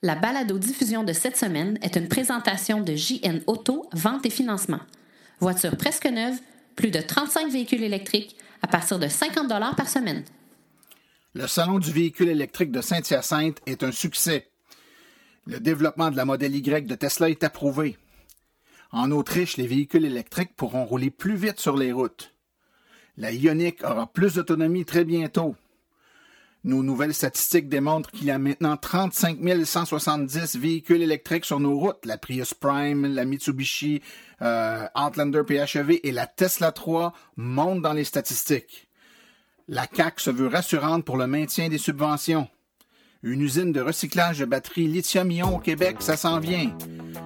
La balado-diffusion de cette semaine est une présentation de JN Auto, vente et financement. Voiture presque neuve, plus de 35 véhicules électriques à partir de 50 par semaine. Le Salon du véhicule électrique de Saint-Hyacinthe est un succès. Le développement de la modèle Y de Tesla est approuvé. En Autriche, les véhicules électriques pourront rouler plus vite sur les routes. La Ioniq aura plus d'autonomie très bientôt. Nos nouvelles statistiques démontrent qu'il y a maintenant 35 170 véhicules électriques sur nos routes. La Prius Prime, la Mitsubishi euh, Outlander PHEV et la Tesla 3 montent dans les statistiques. La CAC se veut rassurante pour le maintien des subventions. Une usine de recyclage de batteries lithium-ion au Québec, ça s'en vient.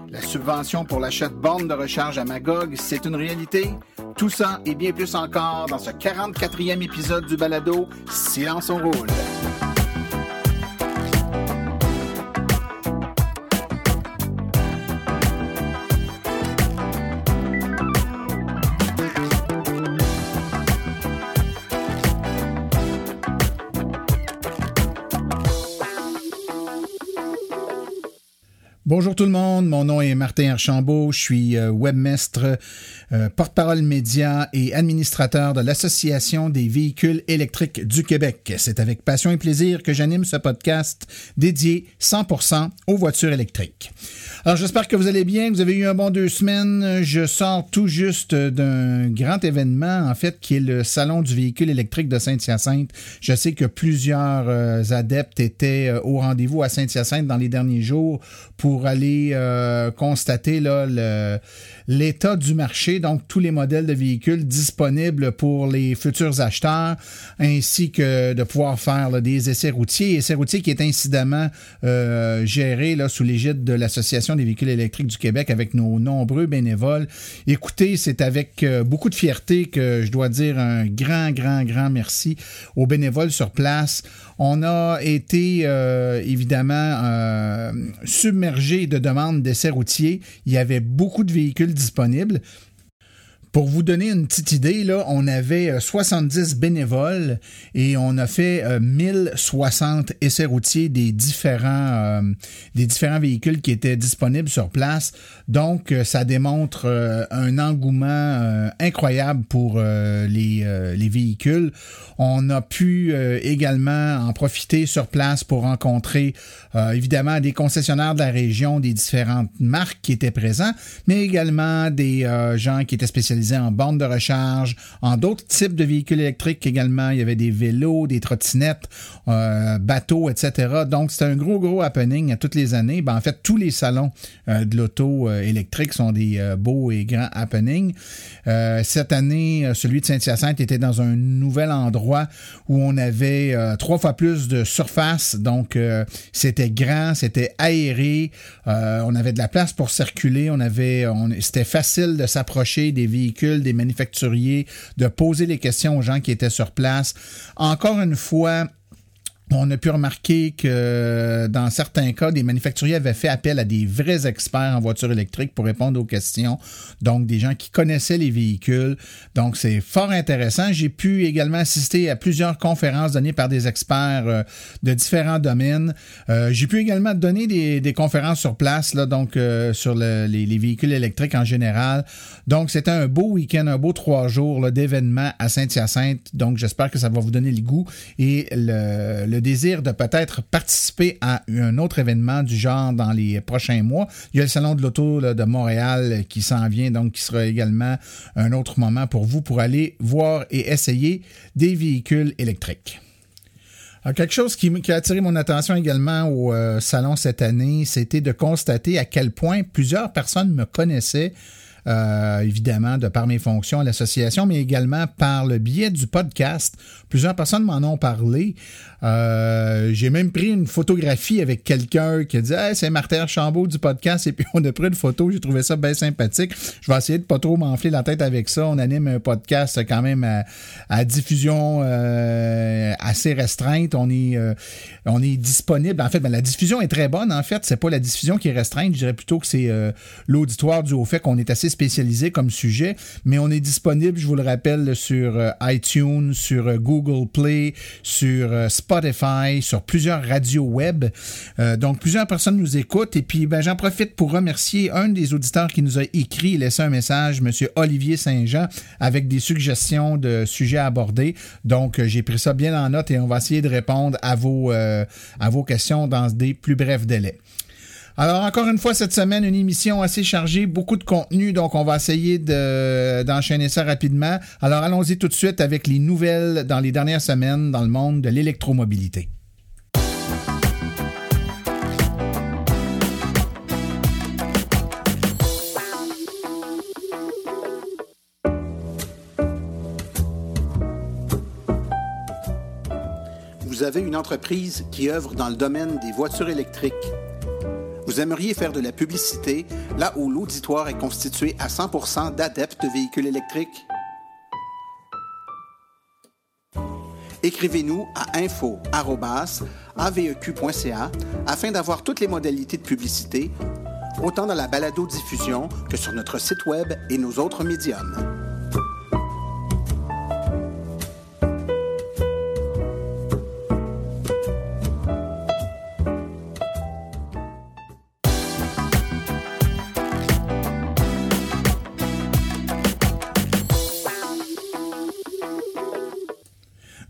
La subvention pour l'achat de bornes de recharge à Magog, c'est une réalité. Tout ça et bien plus encore dans ce 44e épisode du balado Silence on roule. Bonjour tout le monde, mon nom est Martin Archambault, je suis euh, webmestre, euh, porte-parole média et administrateur de l'Association des véhicules électriques du Québec. C'est avec passion et plaisir que j'anime ce podcast dédié 100% aux voitures électriques. Alors j'espère que vous allez bien, vous avez eu un bon deux semaines. Je sors tout juste d'un grand événement, en fait, qui est le Salon du véhicule électrique de Saint-Hyacinthe. Je sais que plusieurs euh, adeptes étaient au rendez-vous à Saint-Hyacinthe dans les derniers jours pour aller euh, constater l'état du marché, donc tous les modèles de véhicules disponibles pour les futurs acheteurs, ainsi que de pouvoir faire des essais routiers. Essais routiers qui est incidemment euh, géré sous l'égide de l'Association des véhicules électriques du Québec avec nos nombreux bénévoles. Écoutez, c'est avec euh, beaucoup de fierté que je dois dire un grand, grand, grand merci aux bénévoles sur place. On a été évidemment submergé de demandes d'essais routiers, il y avait beaucoup de véhicules disponibles. Pour vous donner une petite idée, là, on avait 70 euh, bénévoles et on a fait 1060 euh, essais routiers des différents, euh, des différents véhicules qui étaient disponibles sur place. Donc, ça démontre un engouement incroyable pour les, les véhicules. On a pu également en profiter sur place pour rencontrer évidemment des concessionnaires de la région, des différentes marques qui étaient présents, mais également des gens qui étaient spécialisés en bornes de recharge, en d'autres types de véhicules électriques également. Il y avait des vélos, des trottinettes, euh, bateaux, etc. Donc, c'est un gros, gros happening à toutes les années. Ben, en fait, tous les salons euh, de l'auto euh, électrique sont des beaux et grands happenings. cette année, celui de Saint-Hyacinthe était dans un nouvel endroit où on avait trois fois plus de surface. Donc, c'était grand, c'était aéré. on avait de la place pour circuler. On avait, c'était facile de s'approcher des véhicules des manufacturiers, de poser les questions aux gens qui étaient sur place. Encore une fois, on a pu remarquer que dans certains cas, des manufacturiers avaient fait appel à des vrais experts en voiture électrique pour répondre aux questions. Donc, des gens qui connaissaient les véhicules. Donc, c'est fort intéressant. J'ai pu également assister à plusieurs conférences données par des experts euh, de différents domaines. Euh, j'ai pu également donner des, conférences sur place, donc euh, sur les, véhicules électriques en général. Donc, c'était un beau week-end, un beau trois jours d'événements à Saint-Hyacinthe. Donc, j'espère que ça va vous donner le goût et le, le désir de peut-être participer à un autre événement du genre dans les prochains mois, il y a le Salon de l'Auto de Montréal qui s'en vient, donc qui sera également un autre moment pour vous pour aller voir et essayer des véhicules électriques. quelque chose qui, a attiré mon attention également au euh, salon cette année, c'était de constater à quel point plusieurs personnes me connaissaient euh, évidemment, de par mes fonctions à l'association, mais également par le biais du podcast. Plusieurs personnes m'en ont parlé. Euh, j'ai même pris une photographie avec quelqu'un qui a dit c'est Martin Chambaud du podcast et puis on a pris une photo. J'ai trouvé ça bien sympathique. Je vais essayer de pas trop m'enfler la tête avec ça. On anime un podcast quand même à, diffusion euh, assez restreinte. On est on est disponible. En fait, ben, la diffusion est très bonne. En fait, c'est pas la diffusion qui est restreinte. Je dirais plutôt que c'est l'auditoire du au fait qu'on est assez spécialisé comme sujet, mais on est disponible, je vous le rappelle, sur euh, iTunes, sur euh, Google Play, sur euh, Spotify, sur plusieurs radios web. donc, plusieurs personnes nous écoutent. Et puis, ben, j'en profite pour remercier un des auditeurs qui nous a écrit et laissé un message, M. Olivier Saint-Jean, avec des suggestions de sujets à aborder. Donc, j'ai pris ça bien en note et on va essayer de répondre à vos, à vos questions dans des plus brefs délais. Alors, encore une fois, cette semaine, une émission assez chargée, beaucoup de contenu, donc on va essayer d'enchaîner ça rapidement. Alors, allons-y tout de suite avec les nouvelles dans les dernières semaines dans le monde de l'électromobilité. Vous avez une entreprise qui œuvre dans le domaine des voitures électriques vous aimeriez faire de la publicité là où l'auditoire est constitué à 100 d'adeptes de véhicules électriques? Écrivez-nous à info.aveq.ca afin d'avoir toutes les modalités de publicité, autant dans la balado-diffusion que sur notre site Web et nos autres médiums.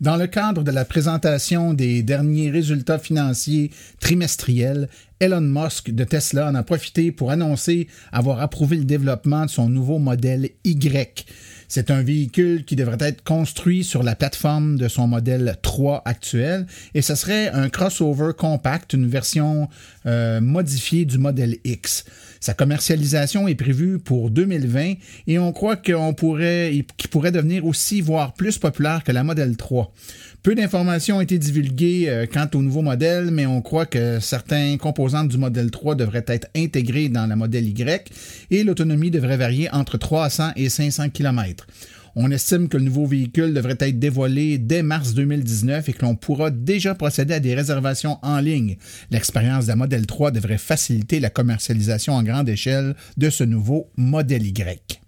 Dans le cadre de la présentation des derniers résultats financiers trimestriels, Elon Musk de Tesla en a profité pour annoncer avoir approuvé le développement de son nouveau modèle Y. C'est un véhicule qui devrait être construit sur la plateforme de son modèle 3 actuel et ce serait un crossover compact, une version euh, modifiée du modèle X. Sa commercialisation est prévue pour 2020 et on croit qu'on pourrait, qu'il pourrait devenir aussi, voire plus populaire que la modèle 3. Peu d'informations ont été divulguées euh, quant au nouveau modèle, mais on croit que certains composants du modèle 3 devraient être intégrés dans la modèle Y et l'autonomie devrait varier entre 300 et 500 km. On estime que le nouveau véhicule devrait être dévoilé dès mars 2019 et que l'on pourra déjà procéder à des réservations en ligne. L'expérience de la Model 3 devrait faciliter la commercialisation en grande échelle de ce nouveau modèle Y.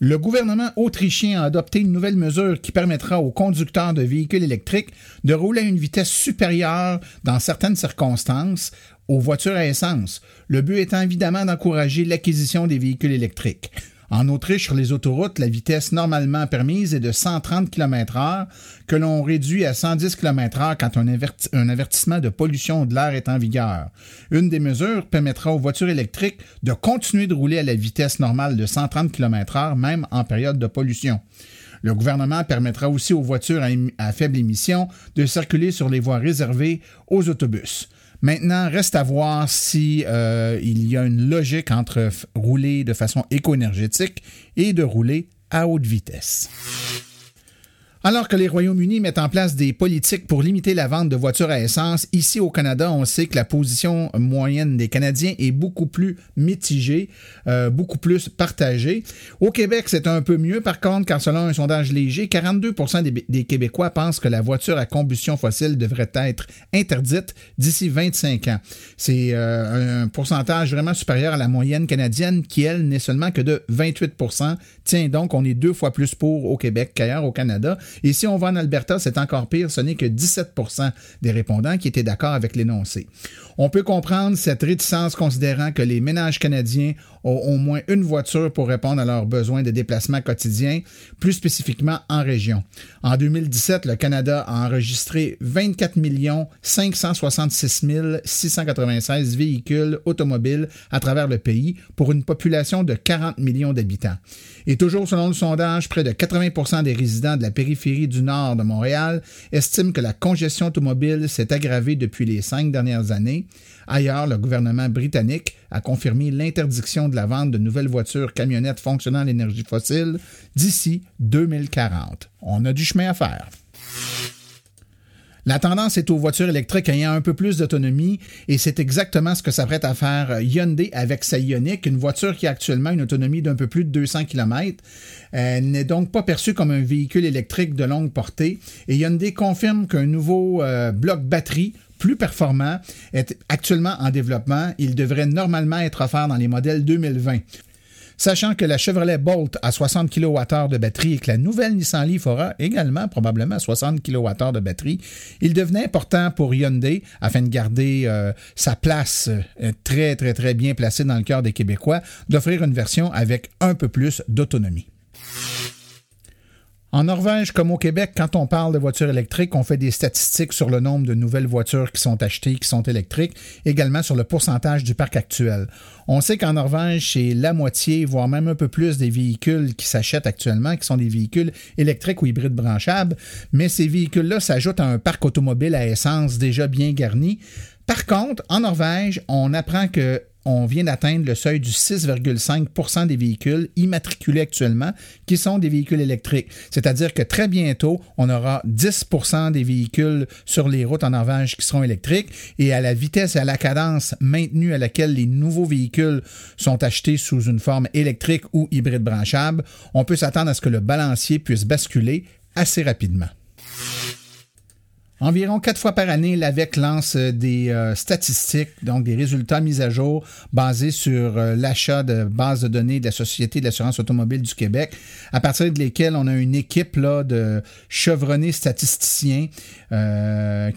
Le gouvernement autrichien a adopté une nouvelle mesure qui permettra aux conducteurs de véhicules électriques de rouler à une vitesse supérieure dans certaines circonstances aux voitures à essence, le but étant évidemment d'encourager l'acquisition des véhicules électriques. En Autriche, sur les autoroutes, la vitesse normalement permise est de 130 km/h, que l'on réduit à 110 km/h quand un, un, avertissement de pollution de l'air est en vigueur. Une des mesures permettra aux voitures électriques de continuer de rouler à la vitesse normale de 130 km/h, même en période de pollution. Le gouvernement permettra aussi aux voitures à, faible émission de circuler sur les voies réservées aux autobus. Maintenant, reste à voir si euh, il y a une logique entre rouler de façon éco-énergétique et de rouler à haute vitesse. Alors que les Royaumes-Unis mettent en place des politiques pour limiter la vente de voitures à essence, ici au Canada, on sait que la position moyenne des Canadiens est beaucoup plus mitigée, euh, beaucoup plus partagée. Au Québec, c'est un peu mieux, par contre, car selon un sondage léger, 42% des, Québécois pensent que la voiture à combustion fossile devrait être interdite d'ici 25 ans. C'est euh, un pourcentage vraiment supérieur à la moyenne canadienne qui, elle, n'est seulement que de 28% Tiens donc, on est deux fois plus pour au Québec qu'ailleurs au Canada. Et si on va en Alberta, c'est encore pire, ce n'est que 17% des répondants qui étaient d'accord avec l'énoncé. On peut comprendre cette réticence considérant que les ménages canadiens ont au moins une voiture pour répondre à leurs besoins de déplacement quotidien, plus spécifiquement en région. En 2017, le Canada a enregistré 24 566 696 véhicules automobiles à travers le pays pour une population de 40 millions d'habitants. Et toujours selon le sondage, près de 80% des résidents de la périphérie du nord de Montréal estiment que la congestion automobile s'est aggravée depuis les cinq dernières années. Ailleurs, le gouvernement britannique a confirmé l'interdiction de la vente de nouvelles voitures camionnettes fonctionnant à l'énergie fossile d'ici 2040. On a du chemin à faire. La tendance est aux voitures électriques ayant un peu plus d'autonomie et c'est exactement ce que s'apprête à faire Hyundai avec sa Ioniq, une voiture qui a actuellement une autonomie d'un peu plus de 200 km. Elle n'est donc pas perçue comme un véhicule électrique de longue portée et Hyundai confirme qu'un nouveau euh, bloc batterie plus performant est actuellement en développement. Il devrait normalement être offert dans les modèles 2020. Sachant que la Chevrolet Bolt a 60 kWh de batterie et que la nouvelle Nissan Leaf aura également probablement 60 kWh de batterie, il devenait important pour Hyundai, afin de garder euh, sa place euh, très très très bien placée dans le cœur des Québécois, d'offrir une version avec un peu plus d'autonomie. En Norvège comme au Québec, quand on parle de voitures électriques, on fait des statistiques sur le nombre de nouvelles voitures qui sont achetées, qui sont électriques, également sur le pourcentage du parc actuel. On sait qu'en Norvège, c'est la moitié, voire même un peu plus des véhicules qui s'achètent actuellement, qui sont des véhicules électriques ou hybrides branchables, mais ces véhicules-là s'ajoutent à un parc automobile à essence déjà bien garni. Par contre, en Norvège, on apprend que on vient d'atteindre le seuil du 6,5% des véhicules immatriculés actuellement qui sont des véhicules électriques. C'est-à-dire que très bientôt, on aura 10% des véhicules sur les routes en Norvège qui seront électriques et à la vitesse et à la cadence maintenue à laquelle les nouveaux véhicules sont achetés sous une forme électrique ou hybride branchable, on peut s'attendre à ce que le balancier puisse basculer assez rapidement. Environ quatre fois par année, l'AVEC lance euh, des euh, statistiques, donc des résultats mis à jour basés sur euh, l'achat de bases de données de la Société de l'assurance automobile du Québec, à partir de lesquelles on a une équipe de chevronnés statisticiens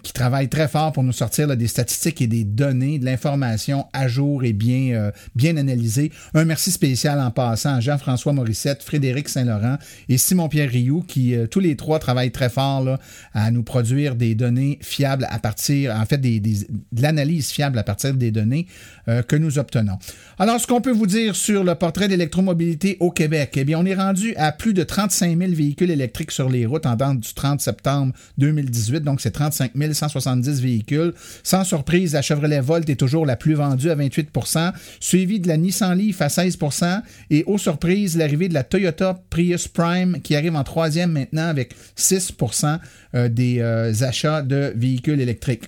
qui travaillent très fort pour nous sortir des statistiques et des données, de l'information à jour et bien, bien analysée. Un merci spécial en passant à Jean-François Morissette, Frédéric Saint-Laurent et Simon-Pierre Rioux, qui tous les trois travaillent très fort là, à nous produire des données fiables à partir, en fait, de l'analyse fiable à partir des données euh, que nous obtenons. Alors, ce qu'on peut vous dire sur le portrait d'électromobilité au Québec, eh bien, on est rendu à plus de 35 000 véhicules électriques sur les routes en date du 30 septembre 2018, donc c'est 35 170 véhicules. Sans surprise, la Chevrolet Volt est toujours la plus vendue à 28% suivie de la Nissan Leaf à 16% et aux surprises, l'arrivée de la Toyota Prius Prime qui arrive en troisième maintenant avec 6% euh, des euh, achats de véhicules électriques.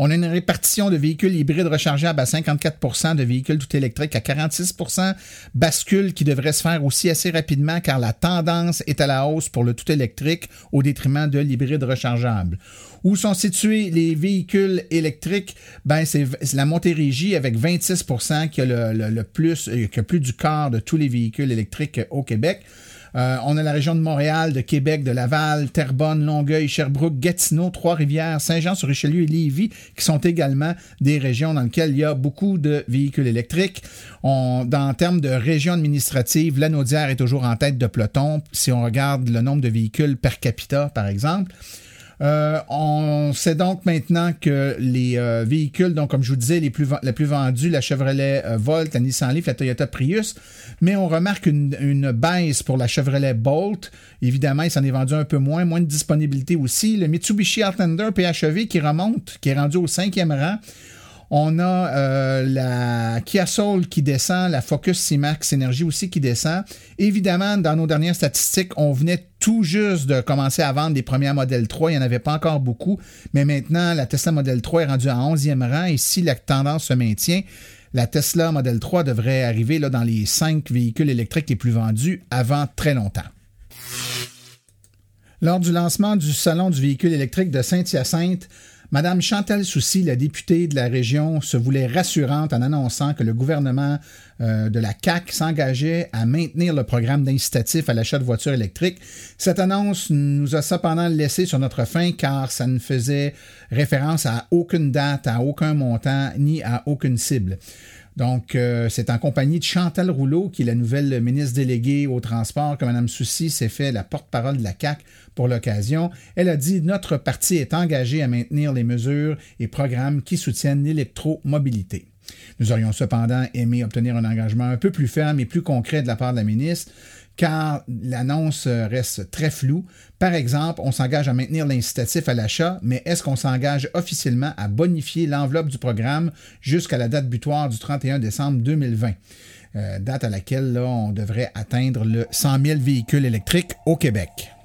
On a une répartition de véhicules hybrides rechargeables à 54% de véhicules tout électriques à 46% bascule qui devrait se faire aussi assez rapidement car la tendance est à la hausse pour le tout électrique au détriment de l'hybride rechargeable. Où sont situés les véhicules électriques? Ben, c'est la Montérégie avec 26% qui a le, le plus, euh, qui a plus du quart de tous les véhicules électriques au Québec. Euh, on a la région de Montréal, de Québec, de Laval, Terrebonne, Longueuil, Sherbrooke, Gatineau, Trois-Rivières, Saint-Jean-sur-Richelieu et Lévis, qui sont également des régions dans lesquelles il y a beaucoup de véhicules électriques. Dans termes de région administrative, la Naudière est toujours en tête de peloton. Si on regarde le nombre de véhicules per capita, par exemple. Euh, on sait donc maintenant que les euh, véhicules, donc comme je vous disais, les plus, les plus vendus, la Chevrolet euh, Volt, la Nissan Leaf, la Toyota Prius, mais on remarque une, une baisse pour la Chevrolet Bolt. Évidemment, il s'en est vendu un peu moins, moins de disponibilité aussi. Le Mitsubishi Outlander PHEV qui remonte, qui est rendu au cinquième rang. On a euh, la Kia Soul qui descend, la Focus C-Max Energy aussi qui descend. Évidemment, dans nos dernières statistiques, on venait tout juste de commencer à vendre les premiers modèles 3. Il n'y en avait pas encore beaucoup, mais maintenant, la Tesla Model 3 est rendue à 11e rang et si la tendance se maintient, la Tesla Model 3 devrait arriver dans les 5 véhicules électriques les plus vendus avant très longtemps. Lors du lancement du Salon du véhicule électrique de Saint-Hyacinthe, Madame Chantal Soucy, la députée de la région, se voulait rassurante en annonçant que le gouvernement euh, de la CAC s'engageait à maintenir le programme d'incitatif à l'achat de voitures électriques. Cette annonce nous a cependant laissé sur notre faim car ça ne faisait référence à aucune date, à aucun montant, ni à aucune cible. Donc, euh, c'est en compagnie de Chantal Rouleau, qui est la nouvelle ministre déléguée au transport, que Mme Soucy s'est fait la porte-parole de la CAC pour l'occasion. Elle a dit Notre parti est engagé à maintenir les mesures et programmes qui soutiennent l'électromobilité. Nous aurions cependant aimé obtenir un engagement un peu plus ferme et plus concret de la part de la ministre car l'annonce reste très floue. Par exemple, on s'engage à maintenir l'incitatif à l'achat, mais est-ce qu'on s'engage officiellement à bonifier l'enveloppe du programme jusqu'à la date butoir du 31 décembre 2020? Euh, date à laquelle on devrait atteindre le 100 000 véhicules électriques au Québec.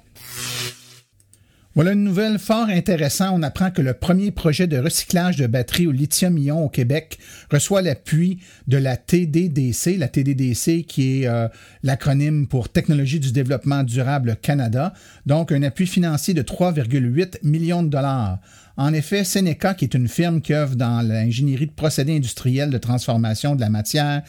Voilà une nouvelle fort intéressante. On apprend que le premier projet de recyclage de batteries au lithium-ion au Québec reçoit l'appui de la TDDC, la TDDC qui est euh, l'acronyme pour Technologie du développement durable Canada, donc un appui financier de 3,8 millions de dollars. En effet, Seneca, qui est une firme qui œuvre dans l'ingénierie de procédés industriels de transformation de la matière,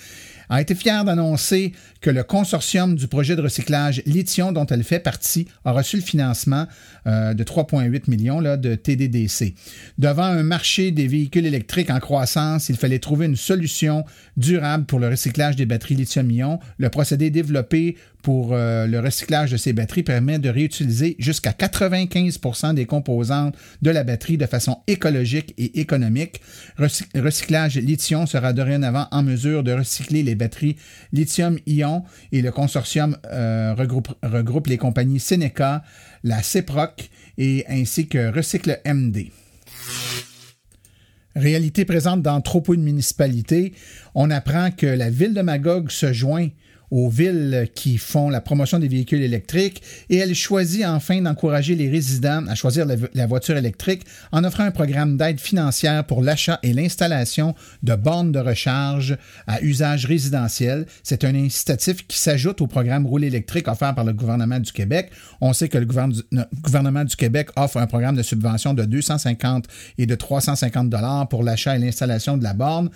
a été fière d'annoncer que le consortium du projet de recyclage Lithium, dont elle fait partie, a reçu le financement euh, de 3,8 millions de TDDC. Devant un marché des véhicules électriques en croissance, il fallait trouver une solution durable pour le recyclage des batteries lithium-ion. Le procédé développé pour euh, le recyclage de ces batteries permet de réutiliser jusqu'à 95% des composantes de la batterie de façon écologique et économique. recyclage lithium sera dorénavant en mesure de recycler les batteries lithium-ion et le consortium euh, regroupe, les compagnies Seneca, la CEPROC et ainsi que Recycle MD. Réalité présente dans trop peu de municipalités, on apprend que la ville de Magog se joint aux villes qui font la promotion des véhicules électriques et elle choisit enfin d'encourager les résidents à choisir la, voiture électrique en offrant un programme d'aide financière pour l'achat et l'installation de bornes de recharge à usage résidentiel. C'est un incitatif qui s'ajoute au programme Roule électrique offert par le gouvernement du Québec. On sait que le gouvernement du Québec offre un programme de subvention de 250 et de 350 dollars pour l'achat et l'installation de la borne.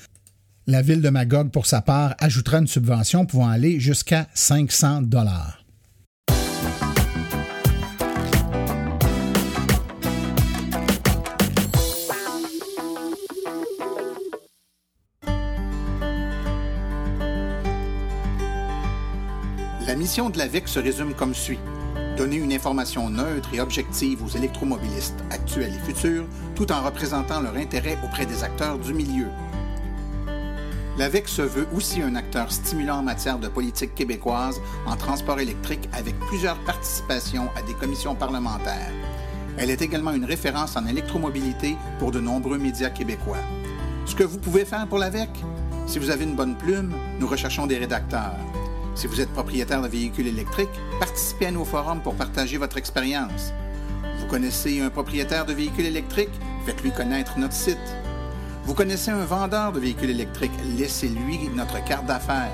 La ville de Magog, pour sa part, ajoutera une subvention pouvant aller jusqu'à 500 dollars. La mission de la VIC se résume comme suit. Donner une information neutre et objective aux électromobilistes actuels et futurs, tout en représentant leur intérêt auprès des acteurs du milieu. L'AVEC se veut aussi un acteur stimulant en matière de politique québécoise en transport électrique avec plusieurs participations à des commissions parlementaires. Elle est également une référence en électromobilité pour de nombreux médias québécois. Ce que vous pouvez faire pour l'AVEC? Si vous avez une bonne plume, nous recherchons des rédacteurs. Si vous êtes propriétaire de véhicules électriques, participez à nos forums pour partager votre expérience. Vous connaissez un propriétaire de véhicules électriques? Faites-lui connaître notre site vous connaissez un vendeur de véhicules électriques, laissez-lui notre carte d'affaires.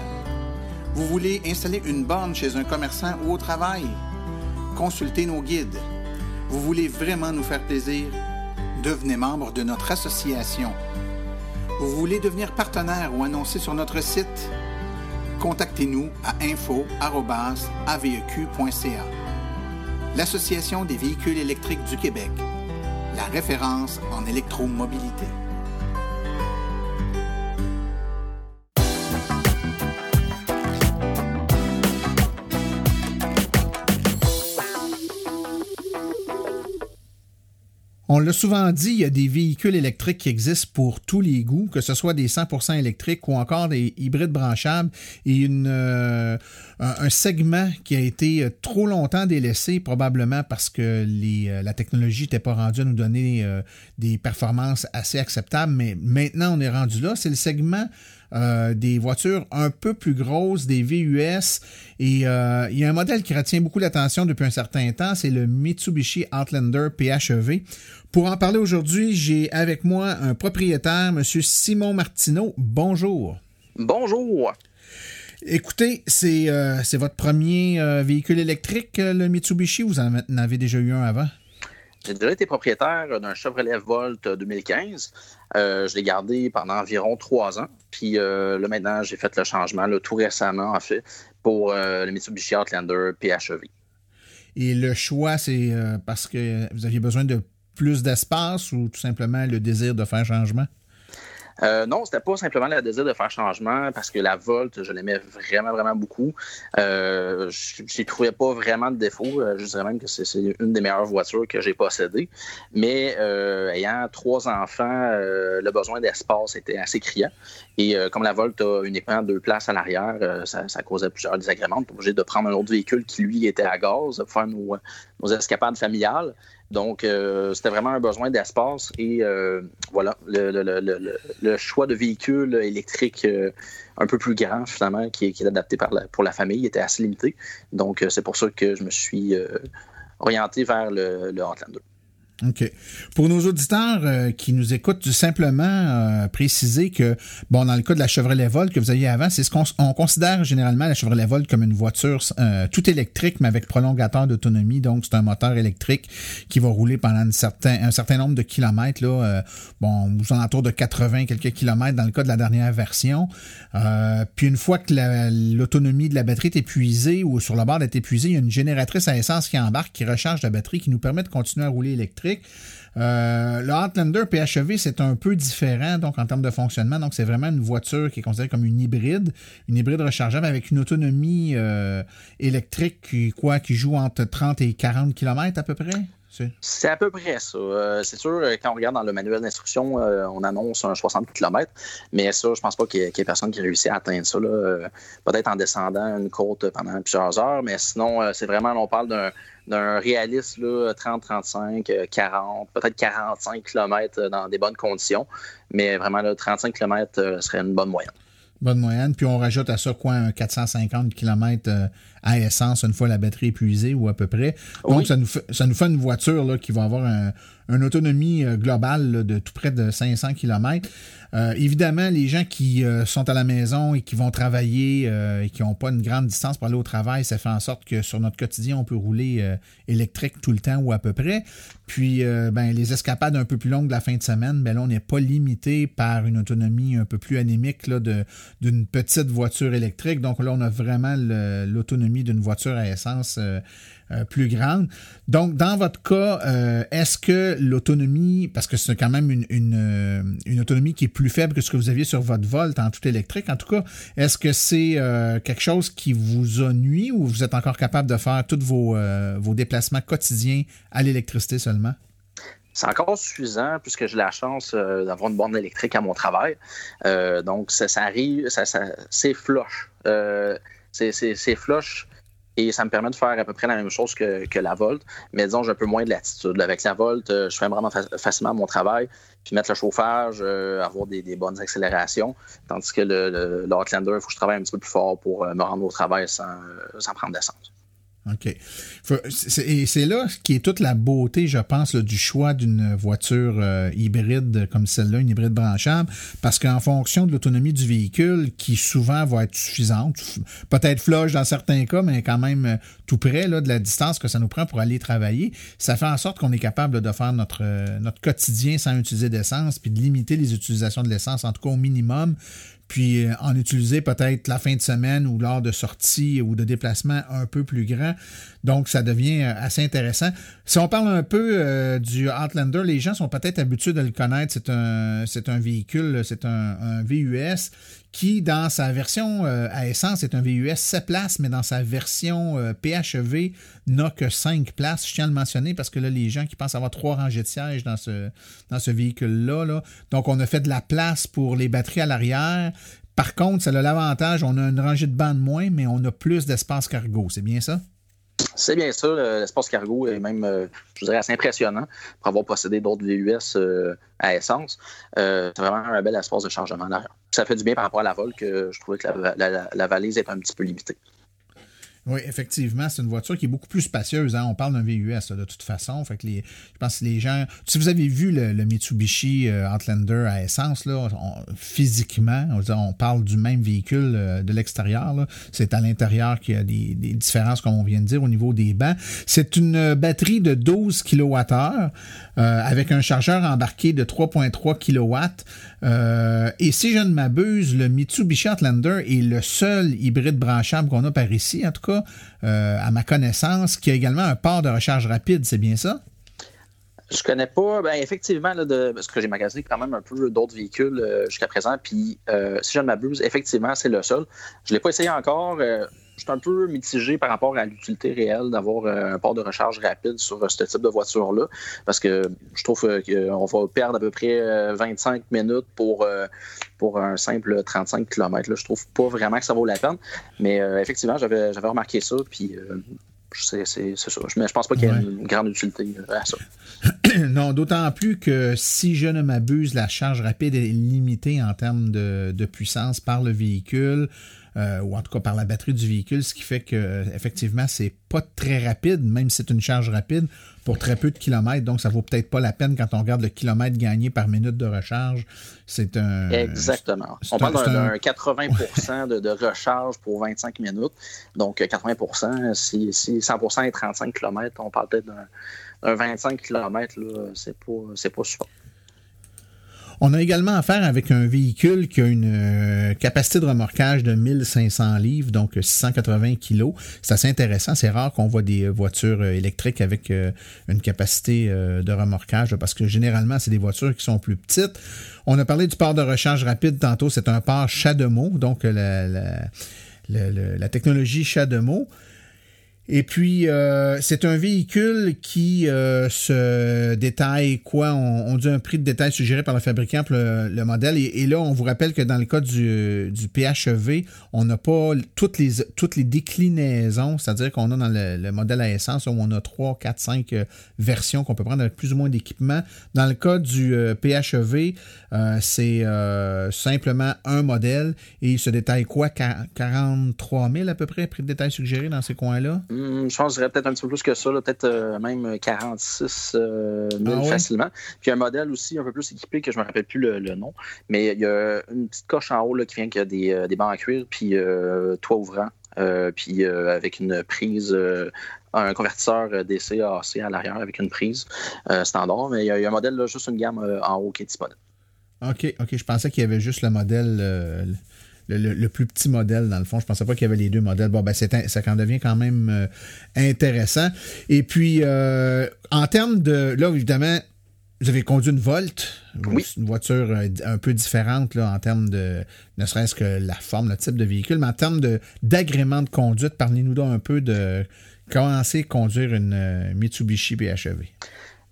Vous voulez installer une borne chez un commerçant ou au travail? Consultez nos guides. Vous voulez vraiment nous faire plaisir? Devenez membre de notre association. Vous voulez devenir partenaire ou annoncer sur notre site? Contactez-nous à info.aveq.ca. L'Association des véhicules électriques du Québec, la référence en électromobilité. On l'a souvent dit, il y a des véhicules électriques qui existent pour tous les goûts, que ce soit des 100% électriques ou encore des hybrides branchables, et une, euh, un, segment qui a été trop longtemps délaissé, probablement parce que euh, la technologie n'était pas rendue à nous donner euh, des performances assez acceptables, mais maintenant on est rendu là. C'est le segment euh, des voitures un peu plus grosses, des VUS. Et euh, il y a un modèle qui retient beaucoup l'attention depuis un certain temps, c'est le Mitsubishi Outlander PHEV. Pour en parler aujourd'hui, j'ai avec moi un propriétaire, M. Simon Martineau. Bonjour. Bonjour. Écoutez, c'est euh, votre premier véhicule électrique, le Mitsubishi? Vous en avez déjà eu un avant? J'ai déjà été propriétaire d'un Chevrolet Volt 2015. Euh, je l'ai gardé pendant environ trois ans. Puis euh, là, maintenant, j'ai fait le changement tout récemment, en fait, pour euh, le Mitsubishi Outlander PHEV. Et le choix, c'est parce que vous aviez besoin de plus d'espace ou tout simplement le désir de faire changement? Euh, non, c'était pas simplement le désir de faire changement parce que la Volt, je l'aimais vraiment, vraiment beaucoup. Euh, je n'y trouvais pas vraiment de défaut. Euh, je dirais même que c'est une des meilleures voitures que j'ai possédées. Mais ayant trois enfants, le besoin d'espace était assez criant. Et comme la Volt a uniquement deux places à l'arrière, ça, causait plusieurs désagréments. On était obligé de prendre un autre véhicule qui, lui, était à gaz pour faire nos escapades familiales. Donc, euh, c'était vraiment un besoin d'espace et euh, voilà, le, choix de véhicules électriques euh, un peu plus grand, finalement, qui, est adapté pour la famille, était assez limité. Donc, c'est pour ça que je me suis orienté vers le, le Outlander. OK. Pour nos auditeurs euh, qui nous écoutent, simplement euh, préciser que, bon, dans le cas de la Chevrolet Volt que vous aviez avant, c'est ce qu'on on considère généralement la Chevrolet Volt comme une voiture euh, tout électrique, mais avec prolongateur d'autonomie. Donc, c'est un moteur électrique qui va rouler pendant un certain, un certain nombre de kilomètres, là, bon, aux alentours de 80 quelques kilomètres dans le cas de la dernière version. puis une fois que l'autonomie de la batterie est épuisée ou sur le bord d'être épuisée, il y a une génératrice à essence qui embarque, qui recharge la batterie, qui nous permet de continuer à rouler électrique euh, le Outlander PHEV, c'est un peu différent donc en termes de fonctionnement. Donc, c'est vraiment une voiture qui est considérée comme une hybride, une hybride rechargeable avec une autonomie euh, électrique qui, quoi, qui joue entre 30 et 40 km à peu près? C'est à peu près ça. Euh, c'est sûr, quand on regarde dans le manuel d'instruction, on annonce un 60 km, mais ça, je pense pas qu'il y, ait personne qui réussit à atteindre ça. Peut-être en descendant une côte pendant plusieurs heures, mais sinon, c'est vraiment, on parle d'un réaliste 30, 35, 40, peut-être 45 km dans des bonnes conditions. Mais vraiment, là, 35 km euh, serait une bonne moyenne. Bonne moyenne. Puis on rajoute à ça quoi, un 450 km euh, à essence une fois la batterie épuisée ou à peu près. Donc, ça, nous fait, ça nous fait une voiture là, qui va avoir un, une autonomie euh, globale de tout près de 500 km. Euh, évidemment, les gens qui euh, sont à la maison et qui vont travailler et qui n'ont pas une grande distance pour aller au travail, ça fait en sorte que sur notre quotidien, on peut rouler électrique tout le temps ou à peu près. Puis, ben, les escapades un peu plus longues de la fin de semaine, ben là, on n'est pas limité par une autonomie un peu plus anémique d'une petite voiture électrique. Donc là, on a vraiment l'autonomie d'une voiture à essence euh, plus grande. Donc, dans votre cas, euh, est-ce que l'autonomie, parce que c'est quand même une, une, euh, autonomie qui est plus faible que ce que vous aviez sur votre Volt en tout électrique, en tout cas, est-ce que c'est quelque chose qui vous a nuit ou vous êtes encore capable de faire tous vos, vos déplacements quotidiens à l'électricité seulement? c'est encore suffisant puisque j'ai la chance d'avoir une borne électrique à mon travail. donc, ça, arrive, ça c'est flush. C'est flush et ça me permet de faire à peu près la même chose que, la Volt, mais disons, j'ai un peu moins de latitude. Avec la Volt, euh, je fais vraiment facilement mon travail, puis mettre le chauffage, euh, avoir des, bonnes accélérations, tandis que le, le, il faut que je travaille un petit peu plus fort pour euh, me rendre au travail sans, sans prendre d'essence. OK. Et c'est là qui est toute la beauté, je pense, du choix d'une voiture euh, hybride comme celle-là, une hybride branchable, parce qu'en fonction de l'autonomie du véhicule, qui souvent va être suffisante, peut-être floche dans certains cas, mais quand même euh, tout près là, de la distance que ça nous prend pour aller travailler, ça fait en sorte qu'on est capable de faire notre, euh, notre quotidien sans utiliser d'essence, puis de limiter les utilisations de l'essence, en tout cas au minimum, puis euh, en utiliser peut-être la fin de semaine ou lors de sorties ou de déplacements un peu plus grands. Donc, ça devient euh, assez intéressant. Si on parle un peu euh, du Outlander, les gens sont peut-être habitués de le connaître. C'est un, véhicule, c'est un VUS qui, dans sa version euh, à essence, est un VUS 7 places, mais dans sa version euh, PHEV, n'a que 5 places. Je tiens à le mentionner parce que là, les gens qui pensent avoir trois rangées de sièges dans ce, véhicule-là, là, donc on a fait de la place pour les batteries à l'arrière. Par contre, ça a l'avantage, on a une rangée de bancs moins, mais on a plus d'espace cargo. C'est bien ça? C'est bien ça. L'espace cargo est même, euh, je dirais, assez impressionnant pour avoir possédé d'autres VUS à essence. c'est vraiment un bel espace de chargement derrière ça fait du bien par rapport à la vol que je trouvais que la, valise est un petit peu limitée. Oui, effectivement, c'est une voiture qui est beaucoup plus spacieuse. Hein. On parle d'un VUS de toute façon. Fait que les, je pense que les gens. Si vous avez vu le, Mitsubishi euh, Outlander à essence, là, physiquement, on, parle du même véhicule euh, de l'extérieur. C'est à l'intérieur qu'il y a des, différences, comme on vient de dire, au niveau des bancs. C'est une batterie de 12 kWh euh, avec un chargeur embarqué de 3.3 kW. Et si je ne m'abuse, le Mitsubishi Outlander est le seul hybride branchable qu'on a par ici, en tout cas euh, à ma connaissance, qui a également un port de recharge rapide, c'est bien ça? Je connais pas. Ben, effectivement, parce que j'ai magasiné quand même un peu d'autres véhicules euh, jusqu'à présent. Puis, euh, si je ne m'abuse, effectivement, c'est le seul. Je ne l'ai pas essayé encore. Je suis un peu mitigé par rapport à l'utilité réelle d'avoir un port de recharge rapide sur ce type de voiture-là. Parce que je trouve qu'on va perdre à peu près 25 minutes pour pour un simple 35 km. Là. Je trouve pas vraiment que ça vaut la peine. Mais euh, effectivement, j'avais, remarqué ça. Puis euh, c'est, ça. Mais je pense pas qu'il y ait une grande utilité euh, à ça. non, d'autant plus que si je ne m'abuse, la charge rapide est limitée en termes de, de puissance par le véhicule. Euh, ou en tout cas par la batterie du véhicule, ce qui fait que effectivement c'est pas très rapide, même si c'est une charge rapide pour très peu de kilomètres. Donc ça vaut peut-être pas la peine quand on regarde le kilomètre gagné par minute de recharge. C'est un exactement. On parle d'un 80% de, de, recharge pour 25 minutes. Donc 80%, si, si 100% est 35 km, on parle peut-être d'un 25 km, c'est pas, pas super. On a également affaire avec un véhicule qui a une euh, capacité de remorquage de 1500 livres, donc 680 kilos. C'est assez intéressant. C'est rare qu'on voit des voitures euh, électriques avec euh, une capacité de remorquage parce que généralement, c'est des voitures qui sont plus petites. On a parlé du port de recharge rapide tantôt. C'est un port CHAdeMO, donc la, technologie. Et puis, euh, c'est un véhicule qui euh, se détaille quoi? On, dit un prix de détail suggéré par le fabricant pour le, modèle. Et, là, on vous rappelle que dans le cas du, du PHEV, on n'a pas toutes les, toutes les déclinaisons, c'est-à-dire qu'on a dans le, modèle à essence où on a 3, 4, 5 versions qu'on peut prendre avec plus ou moins d'équipement. Dans le cas du euh, PHEV, c'est simplement un modèle et il se détaille quoi? 43 000 à peu près, prix de détail suggéré dans ces coins-là? Hmm, je pense que je dirais peut-être un petit peu plus que ça, peut-être euh, même 46 000 euh, ah facilement. Puis un modèle aussi un peu plus équipé que je ne me rappelle plus le, nom, mais il y a une petite coche en haut là, qui vient qui a des, euh, des bancs à cuir, puis toit ouvrant, puis avec une prise un convertisseur DC AC à l'arrière avec une prise standard, mais il y, a, un modèle, là, juste une gamme en haut qui est disponible. OK, OK. Je pensais qu'il y avait juste le modèle, le, plus petit modèle, dans le fond. Je pensais pas qu'il y avait les deux modèles. Bon, ben, c'est, ça en devient quand même euh, intéressant. Et puis, euh, en termes de. Là, évidemment, vous avez conduit une Volt, oui. une voiture euh, un peu différente là, en termes de, ne serait-ce que la forme, le type de véhicule, mais en termes de, d'agrément de conduite, parlez-nous donc un peu de commencer à conduire une Mitsubishi PHEV.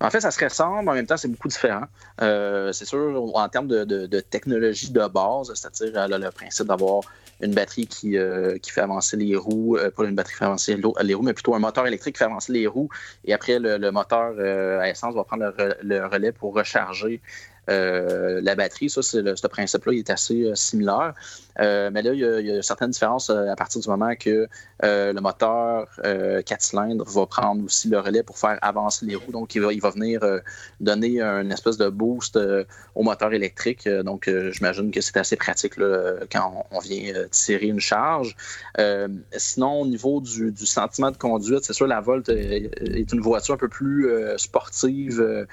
En fait, ça se ressemble, en même temps, c'est beaucoup différent. Euh, c'est sûr, en termes de, technologie de base, c'est-à-dire euh, le principe d'avoir une batterie qui, euh, qui fait avancer les roues, pas une batterie qui fait avancer les roues, mais plutôt un moteur électrique qui fait avancer les roues, et après, le, moteur à essence va prendre le relais pour recharger euh, la batterie, ça, ce principe-là est assez euh, similaire. Euh, mais là, il y, a, certaines différences à partir du moment que le moteur 4 cylindres va prendre aussi le relais pour faire avancer les roues. Donc, il va, il venir donner une espèce de boost au moteur électrique. donc, j'imagine que c'est assez pratique quand on, vient tirer une charge. sinon, au niveau du, sentiment de conduite, c'est sûr, la Volt est une voiture un peu plus sportive.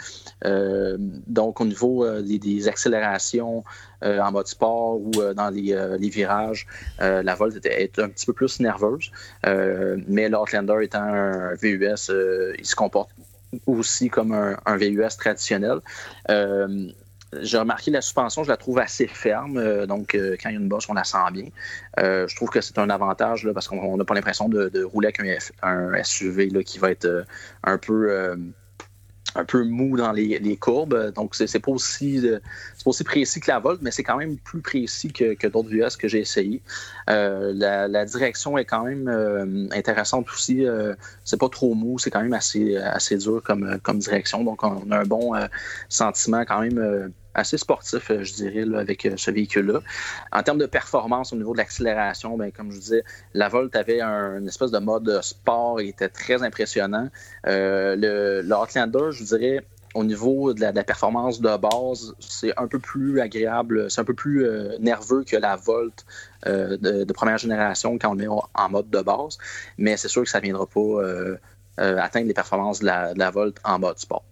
donc, au niveau euh, des, accélérations euh, en mode sport ou euh, dans les, virages, la Volt était, un petit peu plus nerveuse. mais l'Outlander étant un VUS, il se comporte aussi comme un, VUS traditionnel. j'ai remarqué la suspension, je la trouve assez ferme. donc, quand il y a une bosse, on la sent bien. je trouve que c'est un avantage parce qu'on n'a pas l'impression de, rouler avec un, SUV qui va être un peu un peu mou dans les, courbes. Donc, c'est pas, aussi, euh, pas aussi précis que la Volt, mais c'est quand même plus précis que, d'autres VUS que j'ai essayé. Euh, la, direction est quand même euh, intéressante aussi. c'est pas trop mou, c'est quand même assez, assez dur comme, direction. Donc, on a un bon sentiment quand même assez sportif, euh, je dirais, avec euh, ce véhicule-là. En termes de performance au niveau de l'accélération, ben, comme je disais, la Volt avait un, une espèce de mode sport et était très impressionnant. Euh, le, le je dirais, au niveau de la, performance de base, c'est un peu plus agréable, c'est un peu plus nerveux que la Volt de, première génération quand on le met en mode de base. Mais c'est sûr que ça ne viendra pas atteindre les performances de la, Volt en mode sport.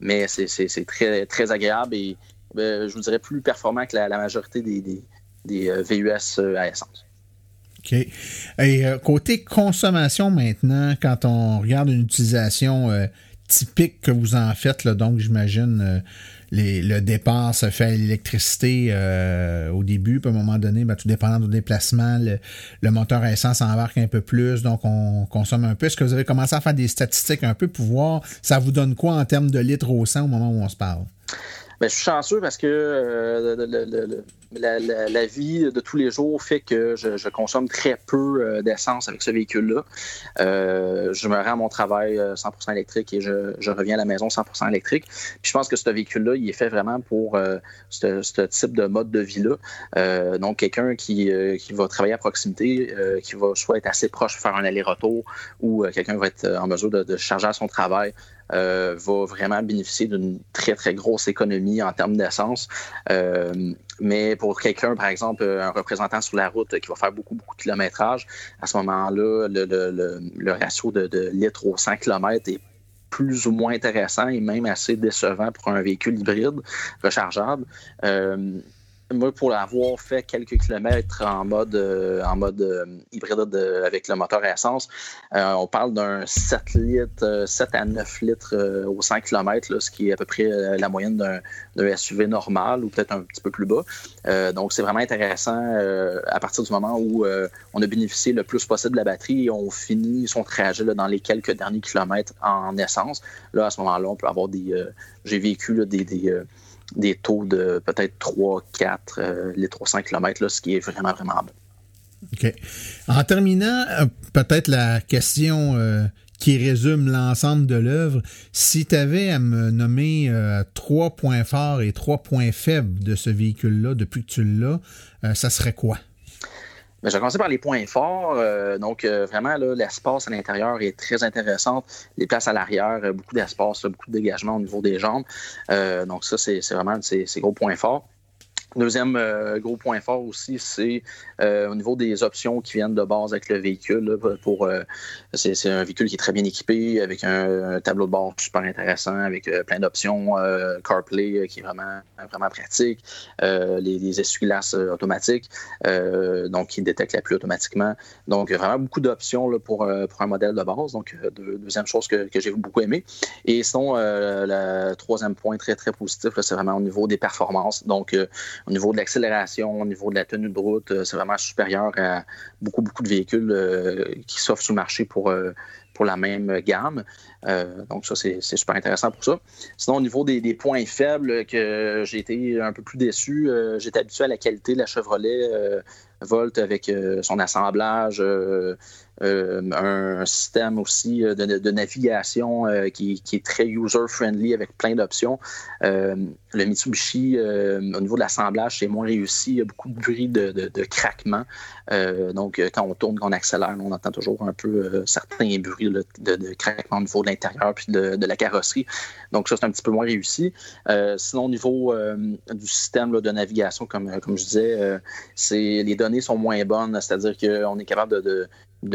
Mais c'est très, très agréable et je vous dirais, plus performant que la, majorité des, euh, VUS euh, à essence. OK. Et euh, côté consommation maintenant, quand on regarde une utilisation typique que vous en faites, donc j'imagine le départ se fait à l'électricité au début, puis à un moment donné, ben, tout dépendant du déplacement, le, moteur à essence embarque un peu plus, donc on consomme un peu. Est-ce que vous avez commencé à faire des statistiques un peu pour voir ça vous donne quoi en termes de litres au 100 au moment où on se parle? Ben, je suis chanceux parce que euh, la, vie de tous les jours fait que je, consomme très peu euh, d'essence avec ce véhicule-là. Euh, je me rends à mon travail 100% électrique et je, reviens à la maison 100% électrique. Puis je pense que ce véhicule-là, il est fait vraiment pour ce, type de mode de vie-là. donc, quelqu'un qui, va travailler à proximité, qui va soit être assez proche pour faire un aller-retour ou quelqu'un va être en mesure de, de charger à son travail euh, va vraiment bénéficier d'une très, très grosse économie en termes d'essence. Euh, mais pour quelqu'un, par exemple, un représentant sur la route qui va faire beaucoup, beaucoup de kilométrage, à ce moment-là, le, ratio de, litres au 100 km est plus ou moins intéressant et même assez décevant pour un véhicule hybride rechargeable. Euh, moi, pour avoir fait quelques kilomètres en mode, euh, en mode euh, hybride avec le moteur à essence, euh, on parle d'un 7 litres, 7 à 9 litres au 100 km, ce qui est à peu près la moyenne d'un SUV normal ou peut-être un petit peu plus bas. donc, c'est vraiment intéressant à partir du moment où on a bénéficié le plus possible de la batterie et on finit son trajet dans les quelques derniers kilomètres en essence. Là, à ce moment-là, on peut avoir des. J'ai vécu des des taux de peut-être 3, 4 euh, les 300 km, là, ce qui est vraiment, vraiment bon. OK. En terminant, euh, peut-être la question euh, qui résume l'ensemble de l'œuvre, si tu avais à me nommer trois points forts et trois points faibles de ce véhicule-là depuis que tu l'as, ça serait quoi? Je vais commencer par les points forts. Euh, donc, euh, vraiment, l'espace à l'intérieur est très intéressant. Les places à l'arrière, euh, beaucoup d'espace, beaucoup de dégagement au niveau des jambes. donc, ça, c'est vraiment ces gros points forts. Deuxième euh, gros point fort aussi, c'est euh, au niveau des options qui viennent de base avec le véhicule. pour, euh, c'est, un véhicule qui est très bien équipé, avec un, tableau de bord super intéressant, avec plein d'options, CarPlay qui est vraiment, vraiment pratique, les, essuie-glaces automatiques, donc qui détectent la pluie automatiquement. Donc vraiment beaucoup d'options pour, pour un modèle de base. Donc deuxième chose que, que j'ai beaucoup aimé. Et sinon, le troisième point très très positif, c'est vraiment au niveau des performances. Donc au niveau de l'accélération, au niveau de la tenue de route, euh, c'est vraiment supérieur à beaucoup, beaucoup de véhicules euh, qui s'offrent sur le marché pour, euh, pour la même gamme. donc, ça, c'est super intéressant pour ça. Sinon, au niveau des, points faibles, que j'ai été un peu plus déçu, j'étais habitué à la qualité de la Chevrolet Volt avec son assemblage, un, système aussi euh, de, navigation euh, qui, est très user-friendly avec plein d'options. le Mitsubishi, au niveau de l'assemblage, c'est moins réussi. Il y a beaucoup de bruit de, craquement. donc, quand on tourne, quand on accélère, on entend toujours un peu certains bruits de, craquement au niveau de l'intérieur puis de, la carrosserie. Donc, ça, c'est un petit peu moins réussi. sinon, au niveau du système de navigation, comme, je disais, les données sont moins bonnes, c'est-à-dire qu'on est capable de, de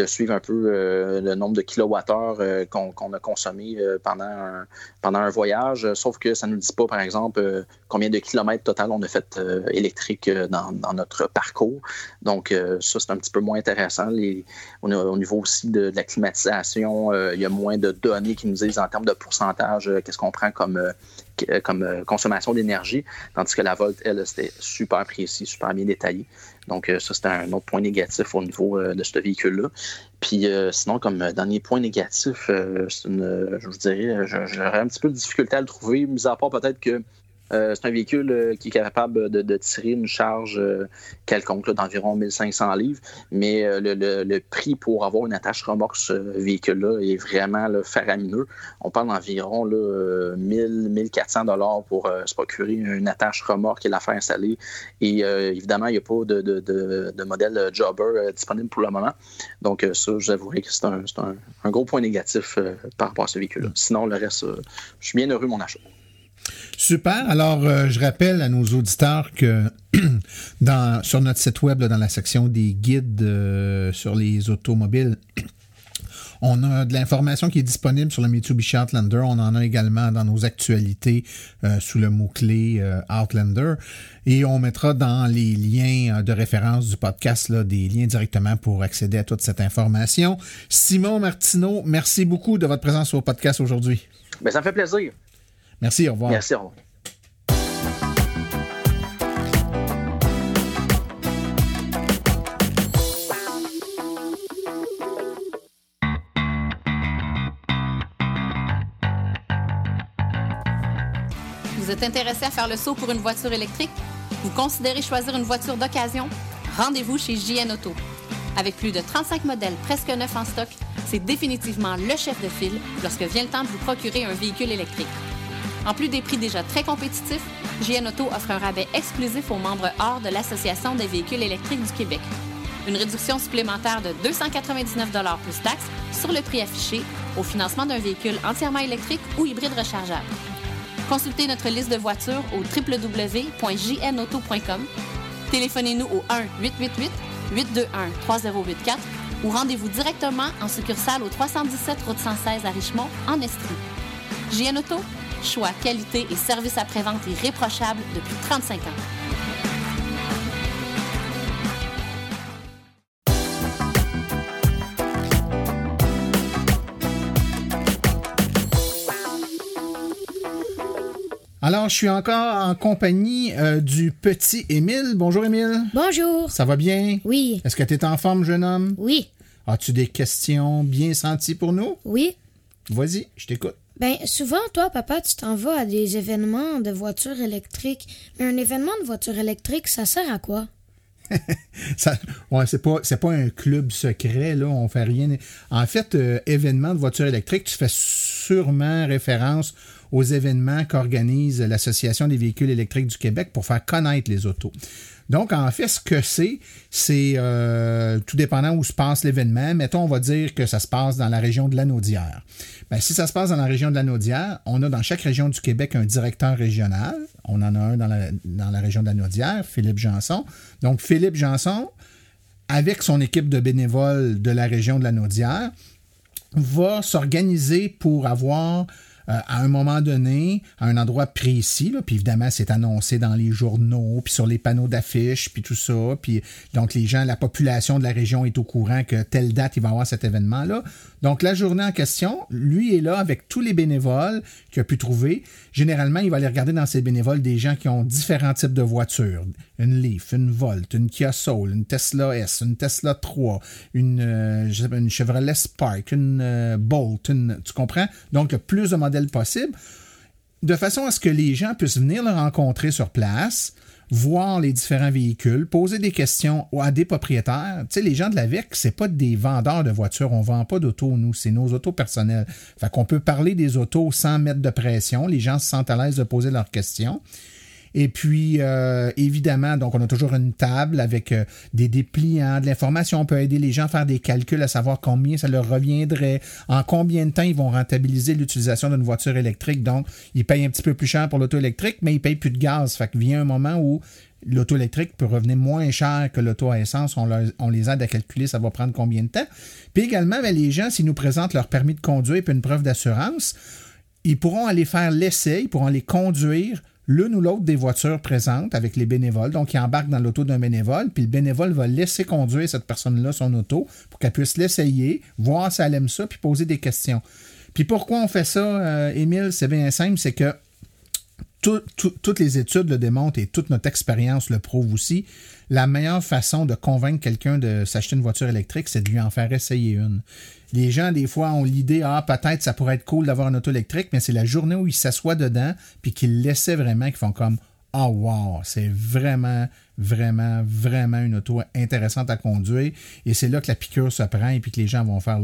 suivre un peu euh, le nombre de kilowattheures euh, qu'on a consommé euh, pendant, un, pendant un voyage, sauf que ça ne nous dit pas, par exemple, combien de kilomètres total on a fait électrique dans, notre parcours. Donc, ça, c'est un petit peu moins intéressant. Les, au niveau aussi de, la climatisation, il y a moins de données qui nous disent en termes de pourcentage qu'est-ce qu'on prend comme, comme consommation d'énergie, tandis que la Volt, elle, c'était super précis, super bien détaillé. Donc, euh, ça, c'était un autre point négatif au niveau euh, de ce véhicule-là. Puis, euh, sinon, comme dernier point négatif, je vous dirais, j'aurais un petit peu de difficulté à le trouver, mis à part peut-être que euh, c'est un véhicule euh, qui est capable de, tirer une charge euh, quelconque d'environ 1500 livres, mais le, prix pour avoir une attache remorque ce véhicule-là est vraiment faramineux. On parle d'environ 1000, 1400 dollars pour se procurer une attache remorque et la faire installer. Et évidemment, il n'y a pas de, modèle jobber disponible pour le moment. Donc, ça, j'avouerai que c'est un, un, gros point négatif par rapport à ce véhicule-là. Sinon, le reste, je suis bien heureux de mon achat. Super. Alors, euh, je rappelle à nos auditeurs que sur notre site web, dans la section des guides euh, sur les automobiles, on a de l'information qui est disponible sur le Mitsubishi Outlander. On en a également dans nos actualités euh, sous le mot-clé Outlander. Et on mettra dans les liens de référence du podcast des liens directement pour accéder à toute cette information. Simon Martineau, merci beaucoup de votre présence au podcast aujourd'hui. Ben, ça me fait plaisir. Merci, au revoir. Merci, au revoir. Vous êtes intéressé à faire le saut pour une voiture électrique? Vous considérez choisir une voiture d'occasion? Rendez-vous chez JN Auto. Avec plus de 35 modèles presque neufs en stock, c'est définitivement le chef de file lorsque vient le temps de vous procurer un véhicule électrique. En plus des prix déjà très compétitifs, JN Auto offre un rabais exclusif aux membres hors de l'Association des véhicules électriques du Québec. Une réduction supplémentaire de 299 plus taxes sur le prix affiché au financement d'un véhicule entièrement électrique ou hybride rechargeable. Consultez notre liste de voitures au www.jnauto.com. Téléphonez-nous au 1-888-821-3084 ou rendez-vous directement en succursale au 317 Route 116 à Richmond, en Estrie. JN Auto, choix, qualité et service après-vente irréprochable depuis 35 ans. Alors, je suis encore en compagnie euh, du petit Émile. Bonjour, Émile. Bonjour. Ça va bien? Oui. Est-ce que tu es en forme, jeune homme? Oui. As-tu des questions bien senties pour nous? Oui. Vas-y, je t'écoute. Ben, souvent, toi, papa, tu t'en vas à des événements de voitures électriques. Mais un événement de voiture électrique, ça sert à quoi? ça, ouais, c'est pas un club secret là, on fait rien. En fait, euh, événement de voiture électrique, tu fais sûrement référence aux événements qu'organise l'Association des véhicules électriques du Québec pour faire connaître les autos. Donc, en fait, ce que c'est, c'est euh, tout dépendant où se passe l'événement. Mettons, on va dire que ça se passe dans la région de l'Anaudière. Ben, si ça se passe dans la région de l'Anaudière, on a dans chaque région du Québec un directeur régional. On en a un dans la, dans la région de l'Anaudière, Philippe Janson. Donc, Philippe Janson, avec son équipe de bénévoles de la région de l'Anaudière, va s'organiser pour avoir euh, à un moment donné, à un endroit précis, puis évidemment, c'est annoncé dans les journaux, puis sur les panneaux d'affiches, puis tout ça, puis donc les gens, la population de la région est au courant que telle date, il va y avoir cet événement-là. Donc la journée en question, lui est là avec tous les bénévoles qu'il a pu trouver. Généralement, il va aller regarder dans ses bénévoles des gens qui ont différents types de voitures. Une Leaf, une Volt, une Kia Soul, une Tesla S, une Tesla 3, une, euh, une Chevrolet Spark, une euh, Bolt, tu comprends? Donc, plus de modèles possible, de façon à ce que les gens puissent venir le rencontrer sur place, voir les différents véhicules, poser des questions à des propriétaires. Tu sais, les gens de la VEC, c'est pas des vendeurs de voitures. On vend pas d'autos, nous. C'est nos autos personnelles. Fait qu'on peut parler des autos sans mettre de pression. Les gens se sentent à l'aise de poser leurs questions. Et puis, euh, évidemment, donc on a toujours une table avec euh, des dépliants, de l'information. On peut aider les gens à faire des calculs, à savoir combien ça leur reviendrait, en combien de temps ils vont rentabiliser l'utilisation d'une voiture électrique. Donc, ils payent un petit peu plus cher pour l'auto électrique, mais ils payent plus de gaz. Fait que vient un moment où l'auto électrique peut revenir moins cher que l'auto à essence. On, les aide à calculer ça va prendre combien de temps. Puis également, ben, les gens, s'ils nous présentent leur permis de conduire et une preuve d'assurance, ils pourront aller faire l'essai, ils pourront les conduire l'une ou l'autre des voitures présentes avec les bénévoles. Donc, ils embarquent dans l'auto d'un bénévole, puis le bénévole va laisser conduire cette personne-là son auto pour qu'elle puisse l'essayer, voir si elle aime ça, puis poser des questions. Puis pourquoi on fait ça, euh, Émile? C'est bien simple, c'est que toutes les études le démontrent et toute notre expérience le prouve aussi. La meilleure façon de convaincre quelqu'un de s'acheter une voiture électrique, c'est de lui en faire essayer une. Les gens, des fois, ont l'idée, ah, peut-être ça pourrait être cool d'avoir une auto électrique, mais c'est la journée où ils s'assoient dedans, puis qu'ils laissaient vraiment, qu'ils font comme, oh wow, c'est vraiment, vraiment, vraiment une auto intéressante à conduire. Et c'est là que la piqûre se prend et puis que les gens vont faire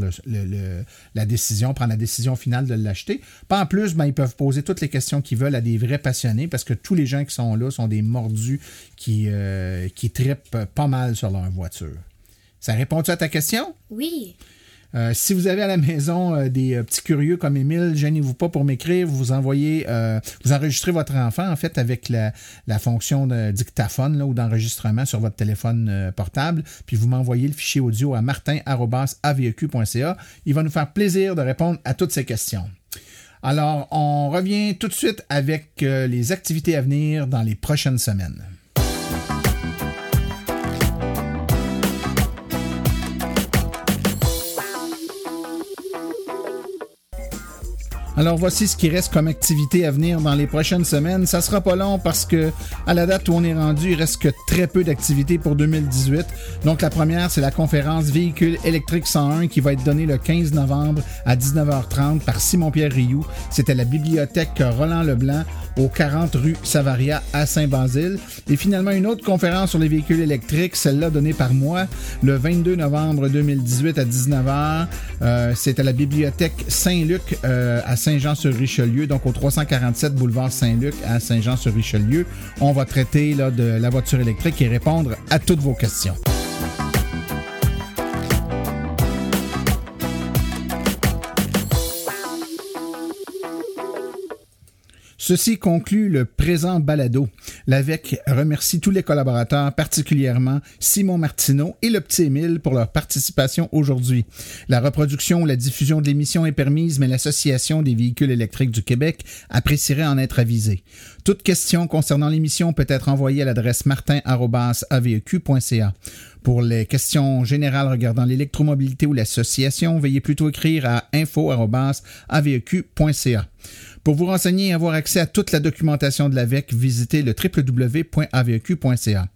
la décision, prendre la décision finale de l'acheter. Pas en plus, ben, ils peuvent poser toutes les questions qu'ils veulent à des vrais passionnés parce que tous les gens qui sont là sont des mordus qui, euh, qui trippent pas mal sur leur voiture. Ça répond-tu à ta question? Oui. Euh, si vous avez à la maison euh, des euh, petits curieux comme Émile, gênez-vous pas pour m'écrire. Vous envoyez, vous enregistrez votre enfant en fait avec la, fonction de dictaphone ou d'enregistrement sur votre téléphone portable, puis vous m'envoyez le fichier audio à martin@aveq.ca. Il va nous faire plaisir de répondre à toutes ces questions. Alors, on revient tout de suite avec les activités à venir dans les prochaines semaines. Alors voici ce qui reste comme activité à venir dans les prochaines semaines. Ça sera pas long parce que à la date où on est rendu, il reste que très peu d'activités pour 2018. Donc la première, c'est la conférence Véhicule électrique 101 qui va être donnée le 15 novembre à 19h30 par Simon-Pierre Rioux. C'est à la bibliothèque Roland Leblanc au 40 rue Savaria à Saint-Basile. Et finalement, une autre conférence sur les véhicules électriques, celle-là donnée par moi le 22 novembre 2018 à 19h. Euh, c'est à la bibliothèque Saint-Luc euh, à Saint-Jean-sur-Richelieu, donc au 347 boulevard Saint-Luc à Saint-Jean-sur-Richelieu. On va traiter de la voiture électrique et répondre à toutes vos questions. Ceci conclut le présent balado. L'AVEC remercie tous les collaborateurs, particulièrement Simon Martineau et le petit Émile pour leur participation aujourd'hui. La reproduction ou la diffusion de l'émission est permise, mais l'Association des véhicules électriques du Québec apprécierait en être avisée. Toute question concernant l'émission peut être envoyée à l'adresse martin.aveq.ca. Pour les questions générales regardant l'électromobilité ou l'association, veuillez plutôt écrire à info.aveq.ca. Pour vous renseigner et avoir accès à toute la documentation de l'AVEC, visitez le www.aveq.ca.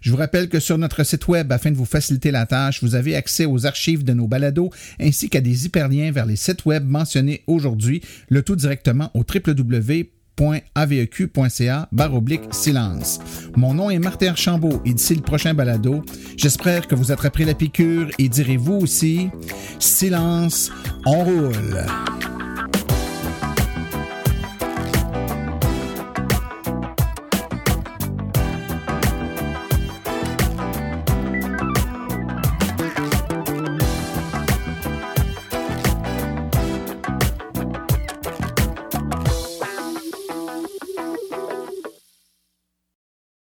Je vous rappelle que sur notre site web, afin de vous faciliter la tâche, vous avez accès aux archives de nos balados ainsi qu'à des hyperliens vers les sites web mentionnés aujourd'hui, le tout directement au www.aveq.ca oblique silence. Mon nom est Martin Archambault et d'ici le prochain balado, j'espère que vous attraperez la piqûre et direz vous aussi silence, on roule.